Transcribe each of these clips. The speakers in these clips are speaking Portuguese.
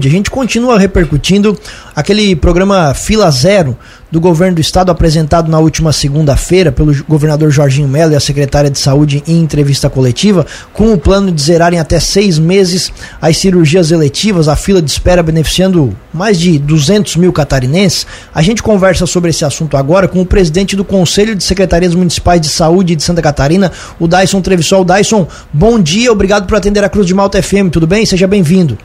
A gente continua repercutindo aquele programa Fila Zero do governo do estado apresentado na última segunda-feira pelo governador Jorginho Melo e a secretária de saúde em entrevista coletiva, com o plano de zerarem até seis meses as cirurgias eletivas, a fila de espera beneficiando mais de 200 mil catarinenses. A gente conversa sobre esse assunto agora com o presidente do Conselho de Secretarias Municipais de Saúde de Santa Catarina, o Dyson Trevissol. Dyson, bom dia, obrigado por atender a Cruz de Malta FM, tudo bem? Seja bem-vindo.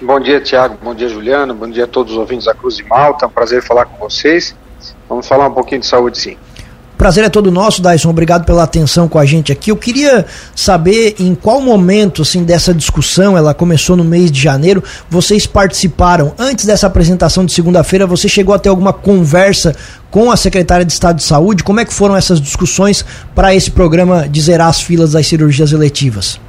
Bom dia, Tiago. Bom dia, Juliano. Bom dia a todos os ouvintes da Cruz de Malta. É um prazer falar com vocês. Vamos falar um pouquinho de saúde, sim. Prazer é todo nosso, Dyson. Obrigado pela atenção com a gente aqui. Eu queria saber em qual momento assim dessa discussão, ela começou no mês de janeiro, vocês participaram. Antes dessa apresentação de segunda-feira, você chegou a ter alguma conversa com a secretária de Estado de Saúde? Como é que foram essas discussões para esse programa de zerar as filas das cirurgias eletivas?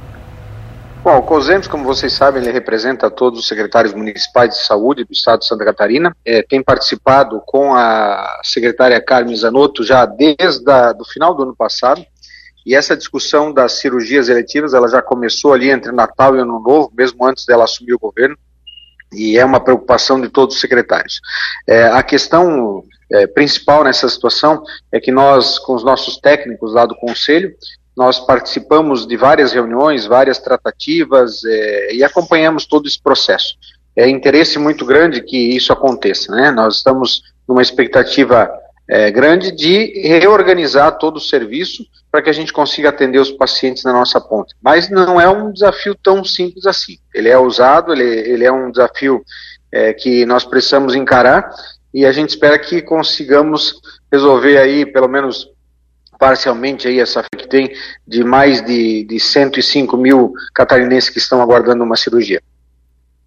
Bom, o COSEMS, como vocês sabem, ele representa todos os secretários municipais de saúde do estado de Santa Catarina. É, tem participado com a secretária Carmen Zanotto já desde o final do ano passado. E essa discussão das cirurgias eletivas, ela já começou ali entre Natal e Ano Novo, mesmo antes dela assumir o governo. E é uma preocupação de todos os secretários. É, a questão é, principal nessa situação é que nós, com os nossos técnicos lá do Conselho, nós participamos de várias reuniões, várias tratativas é, e acompanhamos todo esse processo. É interesse muito grande que isso aconteça, né? Nós estamos numa expectativa é, grande de reorganizar todo o serviço para que a gente consiga atender os pacientes na nossa ponta. Mas não é um desafio tão simples assim. Ele é usado, ele, ele é um desafio é, que nós precisamos encarar e a gente espera que consigamos resolver aí pelo menos parcialmente aí essa que tem de mais de, de 105 mil catarinenses que estão aguardando uma cirurgia.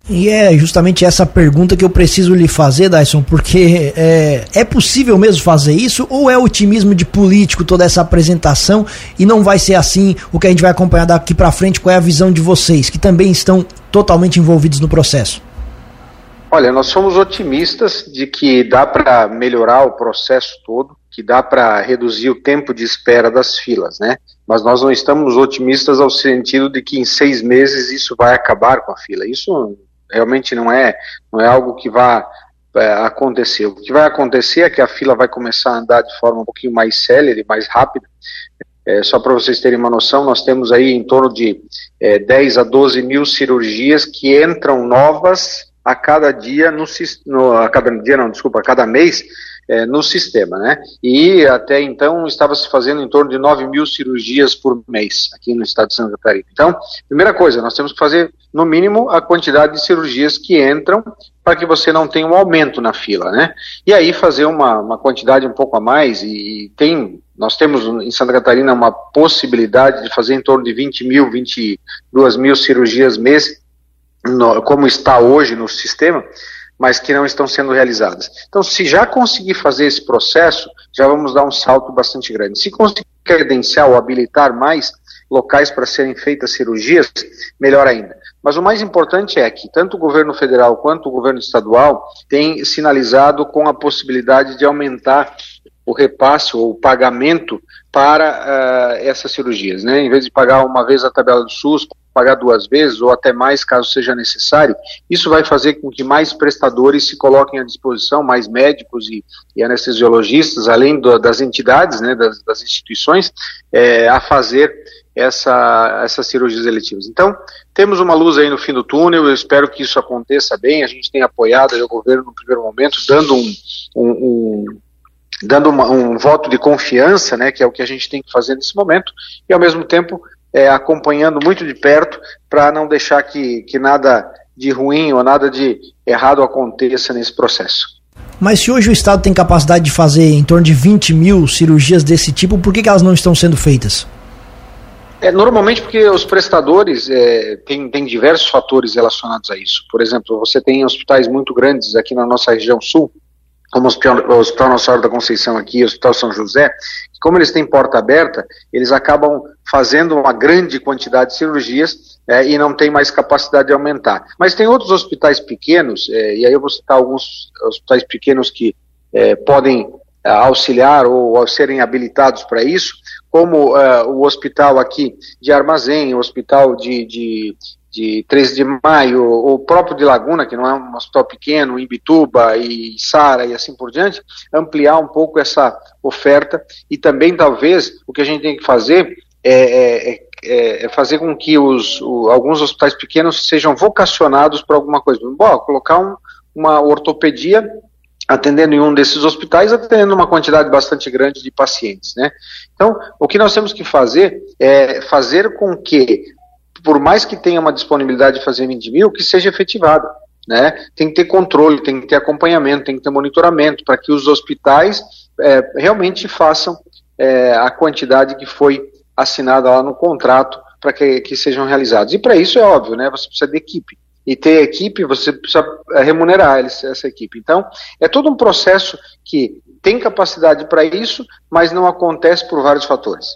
E é justamente essa pergunta que eu preciso lhe fazer, Dyson, porque é, é possível mesmo fazer isso ou é otimismo de político toda essa apresentação e não vai ser assim o que a gente vai acompanhar daqui para frente? Qual é a visão de vocês, que também estão totalmente envolvidos no processo? Olha, nós somos otimistas de que dá para melhorar o processo todo, que dá para reduzir o tempo de espera das filas, né? Mas nós não estamos otimistas ao sentido de que em seis meses isso vai acabar com a fila. Isso realmente não é, não é algo que vai é, acontecer. O que vai acontecer é que a fila vai começar a andar de forma um pouquinho mais célere, mais rápida. É, só para vocês terem uma noção, nós temos aí em torno de é, 10 a 12 mil cirurgias que entram novas a cada dia no, no a cada dia não, desculpa, a cada mês é, no sistema, né? E até então estava se fazendo em torno de 9 mil cirurgias por mês aqui no estado de Santa Catarina. Então, primeira coisa, nós temos que fazer no mínimo a quantidade de cirurgias que entram para que você não tenha um aumento na fila, né? E aí fazer uma, uma quantidade um pouco a mais e tem nós temos em Santa Catarina uma possibilidade de fazer em torno de 20 mil, 22 mil cirurgias mês no, como está hoje no sistema, mas que não estão sendo realizadas. Então, se já conseguir fazer esse processo, já vamos dar um salto bastante grande. Se conseguir credenciar ou habilitar mais locais para serem feitas cirurgias, melhor ainda. Mas o mais importante é que tanto o governo federal quanto o governo estadual têm sinalizado com a possibilidade de aumentar o repasse ou o pagamento para uh, essas cirurgias, né? Em vez de pagar uma vez a tabela do SUS, pagar duas vezes ou até mais, caso seja necessário. Isso vai fazer com que mais prestadores se coloquem à disposição, mais médicos e, e anestesiologistas, além do, das entidades, né, das, das instituições, é, a fazer essa, essas cirurgias eletivas. Então, temos uma luz aí no fim do túnel, eu espero que isso aconteça bem, a gente tem apoiado o governo no primeiro momento, dando um, um, um dando uma, um voto de confiança, né, que é o que a gente tem que fazer nesse momento, e ao mesmo tempo é, acompanhando muito de perto para não deixar que, que nada de ruim ou nada de errado aconteça nesse processo. Mas se hoje o Estado tem capacidade de fazer em torno de 20 mil cirurgias desse tipo, por que, que elas não estão sendo feitas? É, normalmente porque os prestadores é, têm, têm diversos fatores relacionados a isso. Por exemplo, você tem hospitais muito grandes aqui na nossa região sul, como o Hospital, Nossa Senhora da Conceição aqui, o Hospital São José, como eles têm porta aberta, eles acabam fazendo uma grande quantidade de cirurgias é, e não tem mais capacidade de aumentar. Mas tem outros hospitais pequenos, é, e aí eu vou citar alguns hospitais pequenos que é, podem é, auxiliar ou, ou, serem habilitados para isso, como é, o hospital aqui de Armazém, o hospital de, de de 13 de maio, o próprio de Laguna, que não é um hospital pequeno, Imbituba e Sara e assim por diante, ampliar um pouco essa oferta e também talvez o que a gente tem que fazer é, é, é, é fazer com que os, o, alguns hospitais pequenos sejam vocacionados para alguma coisa. Bom, colocar um, uma ortopedia atendendo em um desses hospitais, atendendo uma quantidade bastante grande de pacientes, né? Então, o que nós temos que fazer é fazer com que, por mais que tenha uma disponibilidade de fazer 20 mil, que seja efetivado, né? Tem que ter controle, tem que ter acompanhamento, tem que ter monitoramento, para que os hospitais é, realmente façam é, a quantidade que foi assinada lá no contrato para que, que sejam realizados. E para isso é óbvio, né? Você precisa de equipe e ter equipe, você precisa eh, remunerar essa equipe. Então, é todo um processo que tem capacidade para isso, mas não acontece por vários fatores.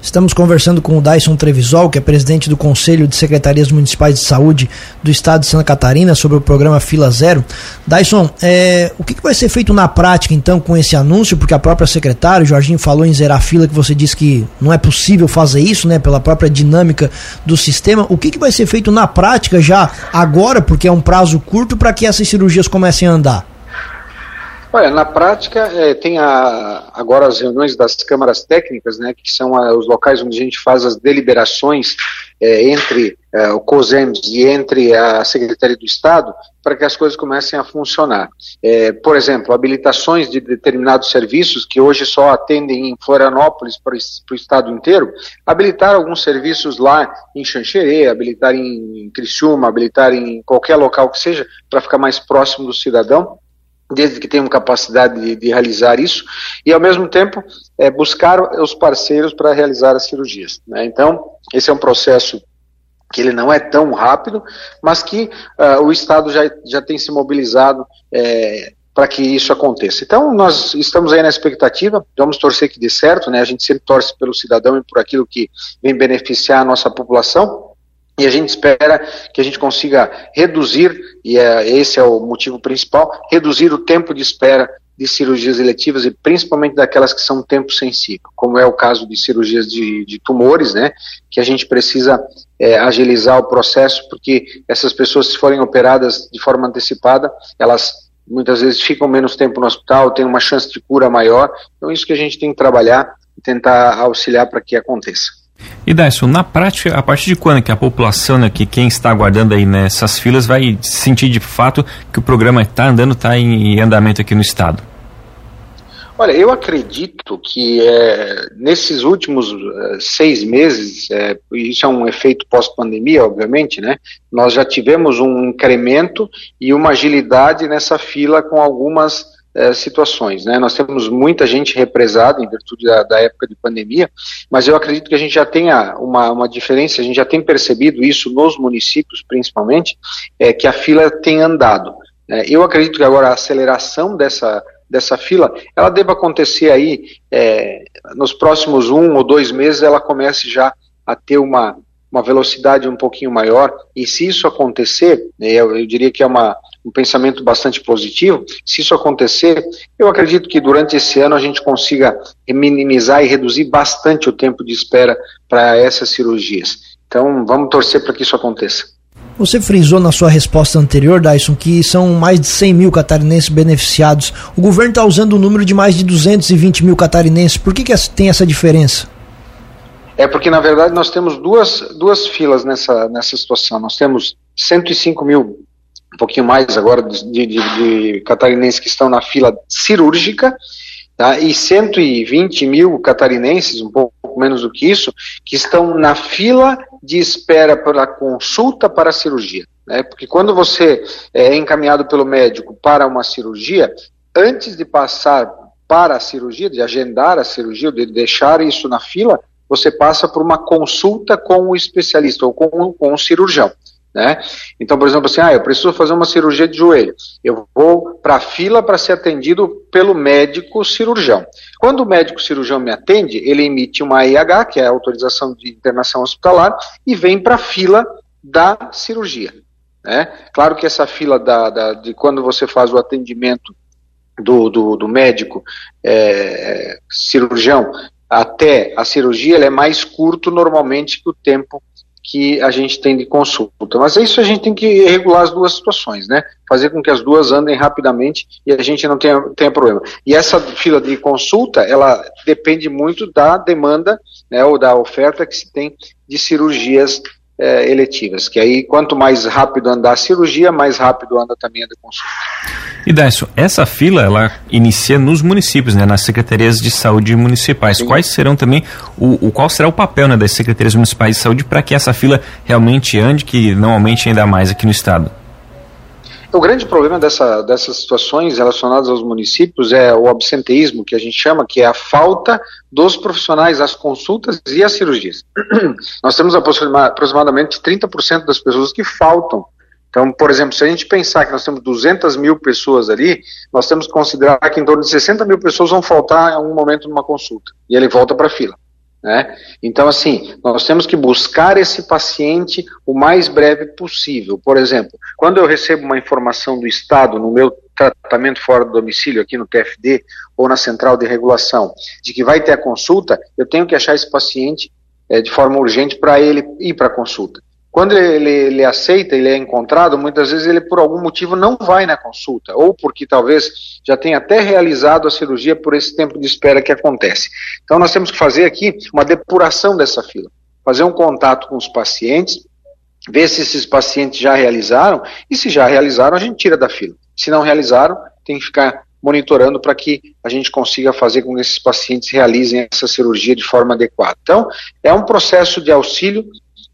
Estamos conversando com o Dyson Trevisol, que é presidente do Conselho de Secretarias Municipais de Saúde do Estado de Santa Catarina, sobre o programa Fila Zero. Dyson, é, o que, vai ser feito na prática, então, com esse anúncio? Porque a própria secretária, o Jorginho, falou em zerar a fila, que você disse que não é possível fazer isso, né, pela própria dinâmica do sistema. O que, que vai ser feito na prática já agora, porque é um prazo curto, para que essas cirurgias comecem a andar? Olha, na prática, é, tem a, agora as reuniões das câmaras técnicas, né, que são a, os locais onde a gente faz as deliberações é, entre é, o COSEMS e entre a Secretaria do Estado, para que as coisas comecem a funcionar. É, por exemplo, habilitações de determinados serviços que hoje só atendem em Florianópolis para o estado inteiro, habilitar alguns serviços lá em Xanxerê, habilitar em Criciúma, habilitar em qualquer local que seja, para ficar mais próximo do cidadão desde que tenham capacidade de, de, realizar isso, e ao mesmo tempo é, buscar os parceiros para realizar as cirurgias. Né? Então, esse é um processo que ele não é tão rápido, mas que uh, o Estado já, já tem se mobilizado é, para que isso aconteça. Então, nós estamos aí na expectativa, vamos torcer que dê certo, né? a gente sempre torce pelo cidadão e por aquilo que vem beneficiar a nossa população, e a gente espera que a gente consiga reduzir, e é, esse é o motivo principal, reduzir o tempo de espera de cirurgias eletivas e principalmente daquelas que são tempo sensível, como é o caso de cirurgias de, de tumores, né, que a gente precisa é, agilizar o processo, porque essas pessoas, se forem operadas de forma antecipada, elas muitas vezes ficam menos tempo no hospital, têm uma chance de cura maior, então isso que a gente tem que trabalhar e tentar auxiliar para que aconteça. E Dyson, na prática, a partir de quando que a população, né, que quem está aguardando aí nessas filas vai sentir de fato que o programa está andando, está em andamento aqui no estado? Olha, eu acredito que é, nesses últimos é, seis meses, é, isso é um efeito pós-pandemia, obviamente, né? Nós já tivemos um incremento e uma agilidade nessa fila com algumas é, situações. Né? Nós temos muita gente represada em virtude da, da, época de pandemia, mas eu acredito que a gente já tenha uma, uma diferença, a gente já tem percebido isso nos municípios, principalmente, é, que a fila tem andado. Né? Eu acredito que agora a aceleração dessa dessa fila, ela deva acontecer aí é, nos próximos um ou dois meses, ela comece já a ter uma, uma velocidade um pouquinho maior, e se isso acontecer, né, eu, eu diria que é uma, um pensamento bastante positivo. Se isso acontecer, eu acredito que durante esse ano a gente consiga minimizar e reduzir bastante o tempo de espera para essas cirurgias. Então, vamos torcer para que isso aconteça. Você frisou na sua resposta anterior, Dyson, que são mais de 100 mil catarinenses beneficiados. O governo está usando o número de mais de 220 mil catarinenses. Por que, que tem essa diferença? É porque, na verdade, nós temos duas, duas filas nessa, nessa situação. Nós temos 105 mil um pouquinho mais agora de, de, de catarinenses que estão na fila cirúrgica, tá? e 120 mil catarinenses, um pouco menos do que isso, que estão na fila de espera pela consulta para a cirurgia. Né? Porque quando você é encaminhado pelo médico para uma cirurgia, antes de passar para a cirurgia, de agendar a cirurgia, de deixar isso na fila, você passa por uma consulta com o especialista ou com, com o cirurgião. Né? Então, por exemplo, assim, ah, eu preciso fazer uma cirurgia de joelho. Eu vou para a fila para ser atendido pelo médico cirurgião. Quando o médico cirurgião me atende, ele emite uma IH, que é a autorização de internação hospitalar, e vem para a fila da cirurgia. Né? Claro que essa fila da, da, de quando você faz o atendimento do, do, do médico é, cirurgião até a cirurgia, é mais curto normalmente que o tempo que a gente tem de consulta. Mas é isso a gente tem que regular as duas situações, né? Fazer com que as duas andem rapidamente e a gente não tenha, tenha problema. E essa fila de consulta, ela depende muito da demanda, né, ou da oferta que se tem de cirurgias é, eletivas, que aí quanto mais rápido andar a cirurgia, mais rápido anda também a consulta. E Décio, essa fila ela inicia nos municípios, né, nas secretarias de saúde municipais. Sim. Quais serão também o, o, qual será o papel né, das secretarias municipais de saúde para que essa fila realmente ande, que não aumente ainda mais aqui no estado? O grande problema dessa, dessas situações relacionadas aos municípios é o absenteísmo, que a gente chama, que é a falta dos profissionais às consultas e às cirurgias. Nós temos aproximadamente 30% das pessoas que faltam. Então, por exemplo, se a gente pensar que nós temos 200 mil pessoas ali, nós temos que considerar que em torno de 60 mil pessoas vão faltar em algum momento numa consulta. E ele volta para a fila. Né? Então, assim, nós temos que buscar esse paciente o mais breve possível. Por exemplo, quando eu recebo uma informação do Estado no meu tratamento fora do domicílio, aqui no TFD ou na central de regulação, de que vai ter a consulta, eu tenho que achar esse paciente é, de forma urgente para ele ir para a consulta. Quando ele, ele, aceita, ele é encontrado, muitas vezes ele por algum motivo não vai na consulta, ou porque talvez já tenha até realizado a cirurgia por esse tempo de espera que acontece. Então nós temos que fazer aqui uma depuração dessa fila, fazer um contato com os pacientes, ver se esses pacientes já realizaram, e se já realizaram, a gente tira da fila. Se não realizaram, tem que ficar monitorando para que a gente consiga fazer com que esses pacientes realizem essa cirurgia de forma adequada. Então, é um processo de auxílio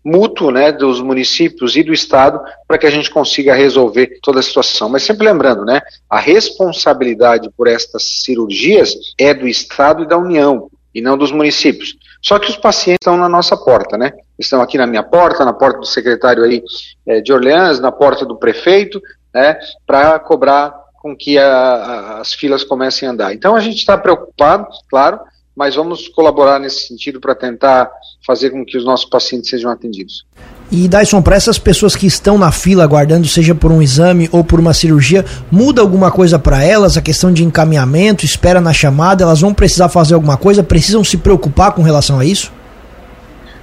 mútuo né, dos municípios e do Estado para que a gente consiga resolver toda a situação. Mas sempre lembrando, né, a responsabilidade por estas cirurgias é do Estado e da União, e não dos municípios. Só que os pacientes estão na nossa porta, né? Estão aqui na minha porta, na porta do secretário aí é, de Orleans, na porta do prefeito, né, para cobrar com que a, a, as filas comecem a andar. Então a gente está preocupado, claro, mas vamos colaborar nesse sentido para tentar fazer com que os nossos pacientes sejam atendidos. E Dyson, para essas pessoas que estão na fila aguardando, seja por um exame ou por uma cirurgia, muda alguma coisa para elas? A questão de encaminhamento, espera na chamada, elas vão precisar fazer alguma coisa? Precisam se preocupar com relação a isso?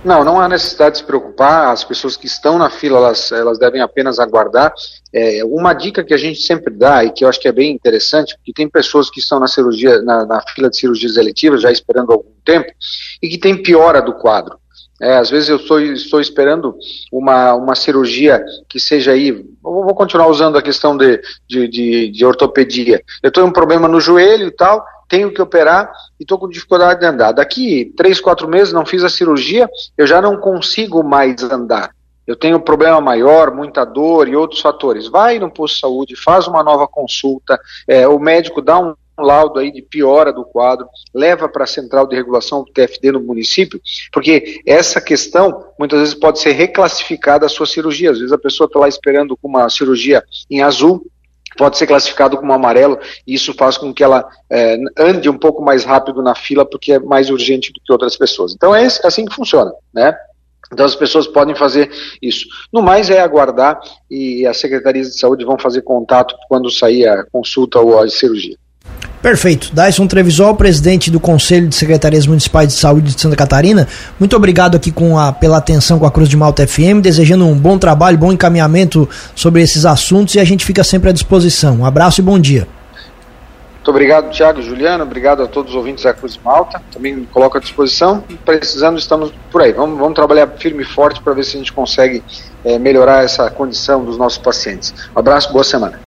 Não, não há necessidade de se preocupar. As pessoas que estão na fila, elas, elas devem apenas aguardar. É, uma dica que a gente sempre dá e que eu acho que é bem interessante, porque tem pessoas que estão na cirurgia, na, na fila de cirurgias eletivas já esperando algum tempo e que tem piora do quadro. É, às vezes eu estou, estou esperando uma, uma cirurgia que seja aí. Vou continuar usando a questão de, de, de, de ortopedia. Eu com um problema no joelho e tal, tenho que operar e estou com dificuldade de andar. Daqui três, quatro meses, não fiz a cirurgia, eu já não consigo mais andar. Eu tenho problema maior, muita dor e outros fatores. Vai no posto de saúde, faz uma nova consulta, é, o médico dá um laudo aí de piora do quadro, leva para a central de regulação do TFD no município, porque essa questão muitas vezes pode ser reclassificada a sua cirurgia. Às vezes a pessoa está lá esperando com uma cirurgia em azul, pode ser classificado como amarelo, e isso faz com que ela é, ande um pouco mais rápido na fila, porque é mais urgente do que outras pessoas. Então é assim que funciona, né? Então as pessoas podem fazer isso. No mais é aguardar e as secretarias de saúde vão fazer contato quando sair a consulta ou a cirurgia. Perfeito. Dyson Trevisol, presidente do Conselho de Secretarias Municipais de Saúde de Santa Catarina, muito obrigado aqui com a, pela atenção com a Cruz de Malta FM, desejando um bom trabalho, bom encaminhamento sobre esses assuntos e a gente fica sempre à disposição. Um abraço e bom dia. Muito obrigado, Tiago Juliano, obrigado a todos os ouvintes da Cruz de Malta, também me coloco à disposição, precisando estamos por aí, vamos, vamos trabalhar firme e forte para ver se a gente consegue é, melhorar essa condição dos nossos pacientes. Um abraço, boa semana.